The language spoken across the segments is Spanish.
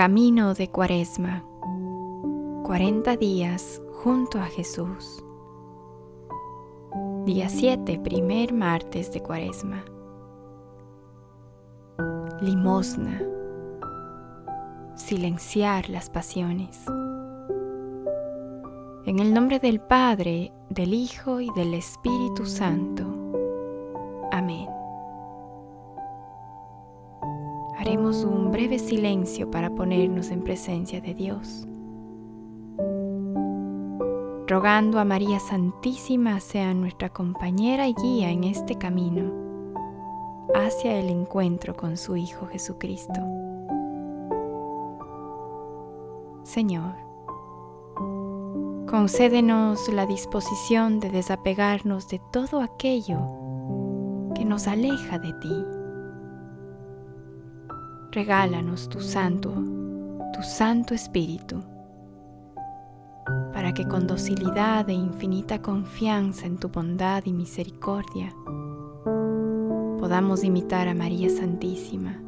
Camino de Cuaresma. 40 días junto a Jesús. Día 7, primer martes de Cuaresma. Limosna. Silenciar las pasiones. En el nombre del Padre, del Hijo y del Espíritu Santo. Haremos un breve silencio para ponernos en presencia de Dios, rogando a María Santísima sea nuestra compañera y guía en este camino hacia el encuentro con su Hijo Jesucristo. Señor, concédenos la disposición de desapegarnos de todo aquello que nos aleja de ti regálanos tu santo, tu santo espíritu, para que con docilidad e infinita confianza en tu bondad y misericordia podamos imitar a María Santísima.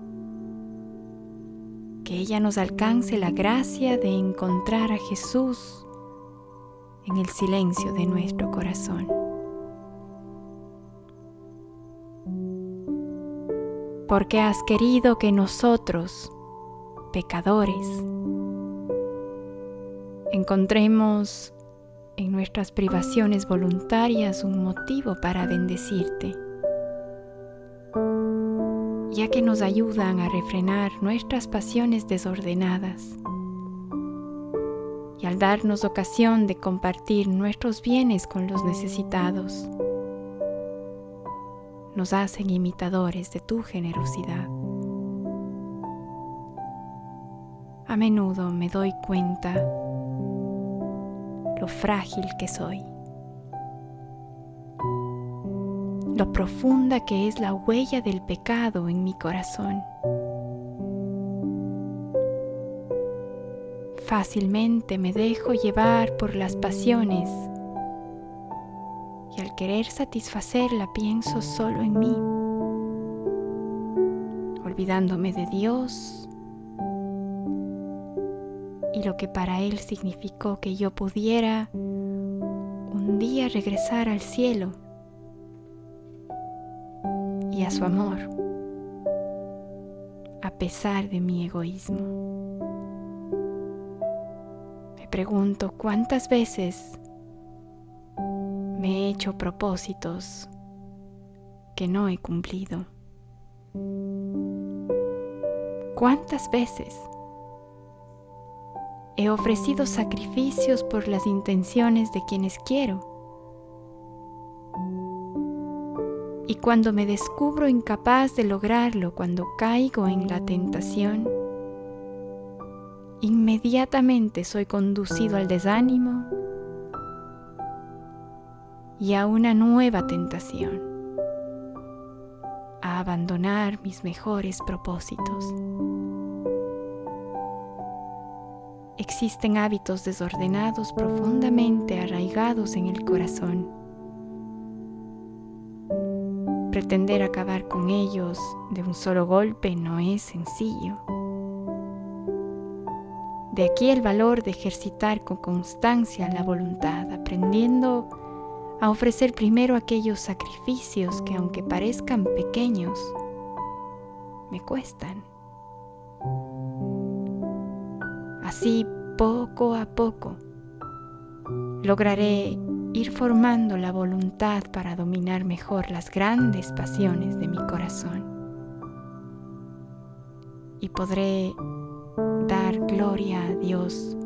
Que ella nos alcance la gracia de encontrar a Jesús en el silencio de nuestro corazón. Porque has querido que nosotros, pecadores, encontremos en nuestras privaciones voluntarias un motivo para bendecirte, ya que nos ayudan a refrenar nuestras pasiones desordenadas. Y al darnos ocasión de compartir nuestros bienes con los necesitados nos hacen imitadores de tu generosidad. A menudo me doy cuenta lo frágil que soy, lo profunda que es la huella del pecado en mi corazón. Fácilmente me dejo llevar por las pasiones y al querer satisfacerla pienso solo en mí, olvidándome de Dios y lo que para Él significó que yo pudiera un día regresar al cielo y a su amor, a pesar de mi egoísmo. Me pregunto cuántas veces me he hecho propósitos que no he cumplido. ¿Cuántas veces he ofrecido sacrificios por las intenciones de quienes quiero? Y cuando me descubro incapaz de lograrlo, cuando caigo en la tentación, inmediatamente soy conducido al desánimo y a una nueva tentación, a abandonar mis mejores propósitos. Existen hábitos desordenados profundamente arraigados en el corazón. Pretender acabar con ellos de un solo golpe no es sencillo. De aquí el valor de ejercitar con constancia la voluntad, aprendiendo a ofrecer primero aquellos sacrificios que aunque parezcan pequeños, me cuestan. Así, poco a poco, lograré ir formando la voluntad para dominar mejor las grandes pasiones de mi corazón. Y podré dar gloria a Dios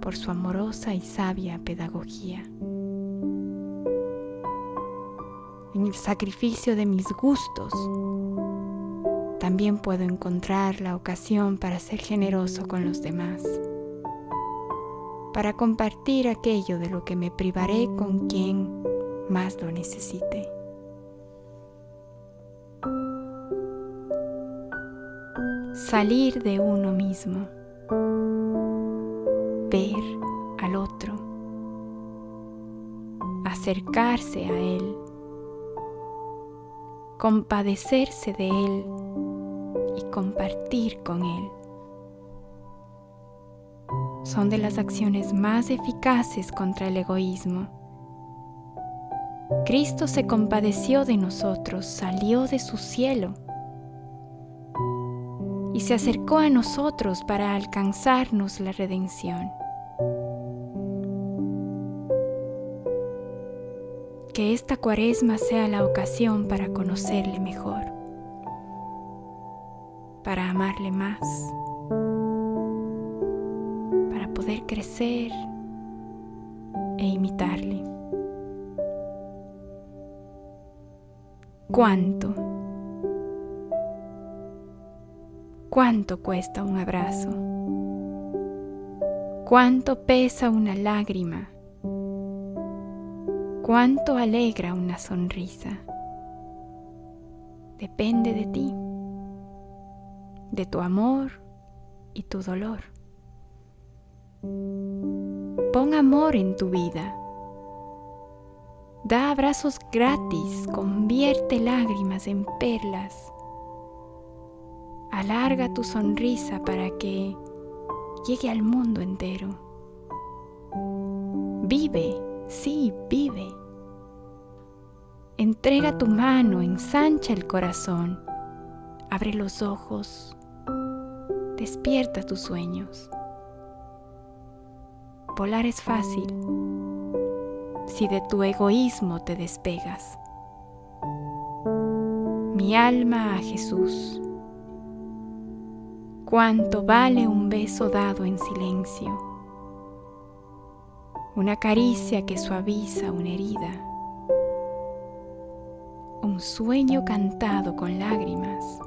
por su amorosa y sabia pedagogía el sacrificio de mis gustos, también puedo encontrar la ocasión para ser generoso con los demás, para compartir aquello de lo que me privaré con quien más lo necesite. Salir de uno mismo, ver al otro, acercarse a él compadecerse de Él y compartir con Él son de las acciones más eficaces contra el egoísmo. Cristo se compadeció de nosotros, salió de su cielo y se acercó a nosotros para alcanzarnos la redención. Que esta cuaresma sea la ocasión para conocerle mejor, para amarle más, para poder crecer e imitarle. ¿Cuánto? ¿Cuánto cuesta un abrazo? ¿Cuánto pesa una lágrima? ¿Cuánto alegra una sonrisa? Depende de ti, de tu amor y tu dolor. Pon amor en tu vida Da abrazos gratis, convierte lágrimas en perlas. Alarga tu sonrisa para que llegue al mundo entero. Vive, sí, vive. Entrega tu mano, ensancha el corazón, abre los ojos, despierta tus sueños. Volar es fácil si de tu egoísmo te despegas. Mi alma a Jesús. Cuánto vale un beso dado en silencio, una caricia que suaviza una herida, un sueño cantado con lágrimas.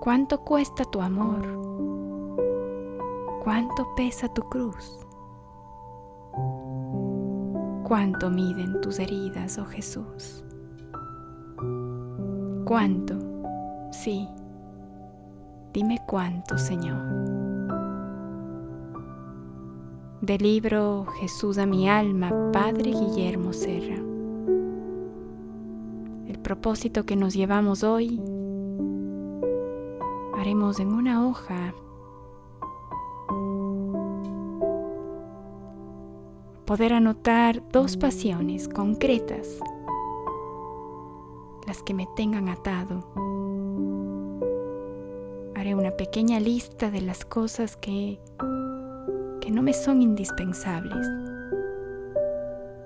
¿Cuánto cuesta tu amor? ¿Cuánto pesa tu cruz? cuánto miden tus heridas, oh Jesús. ¿Cuánto? Sí. Dime cuánto, Señor. Del libro Jesús a mi alma, Padre Guillermo Serra. El propósito que nos llevamos hoy haremos en una hoja poder anotar dos pasiones concretas, las que me tengan atado. Haré una pequeña lista de las cosas que, que no me son indispensables,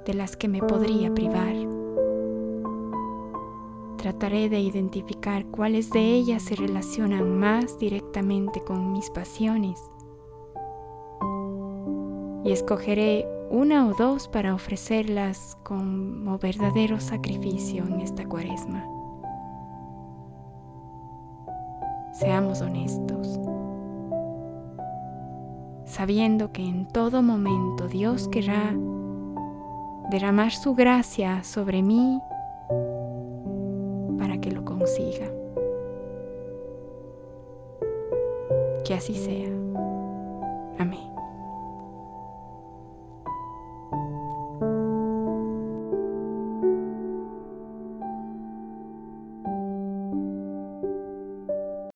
de las que me podría privar. Trataré de identificar cuáles de ellas se relacionan más directamente con mis pasiones y escogeré una o dos para ofrecerlas como verdadero sacrificio en esta cuaresma. Seamos honestos, sabiendo que en todo momento Dios querrá derramar su gracia sobre mí para que lo consiga. Que así sea. Amén.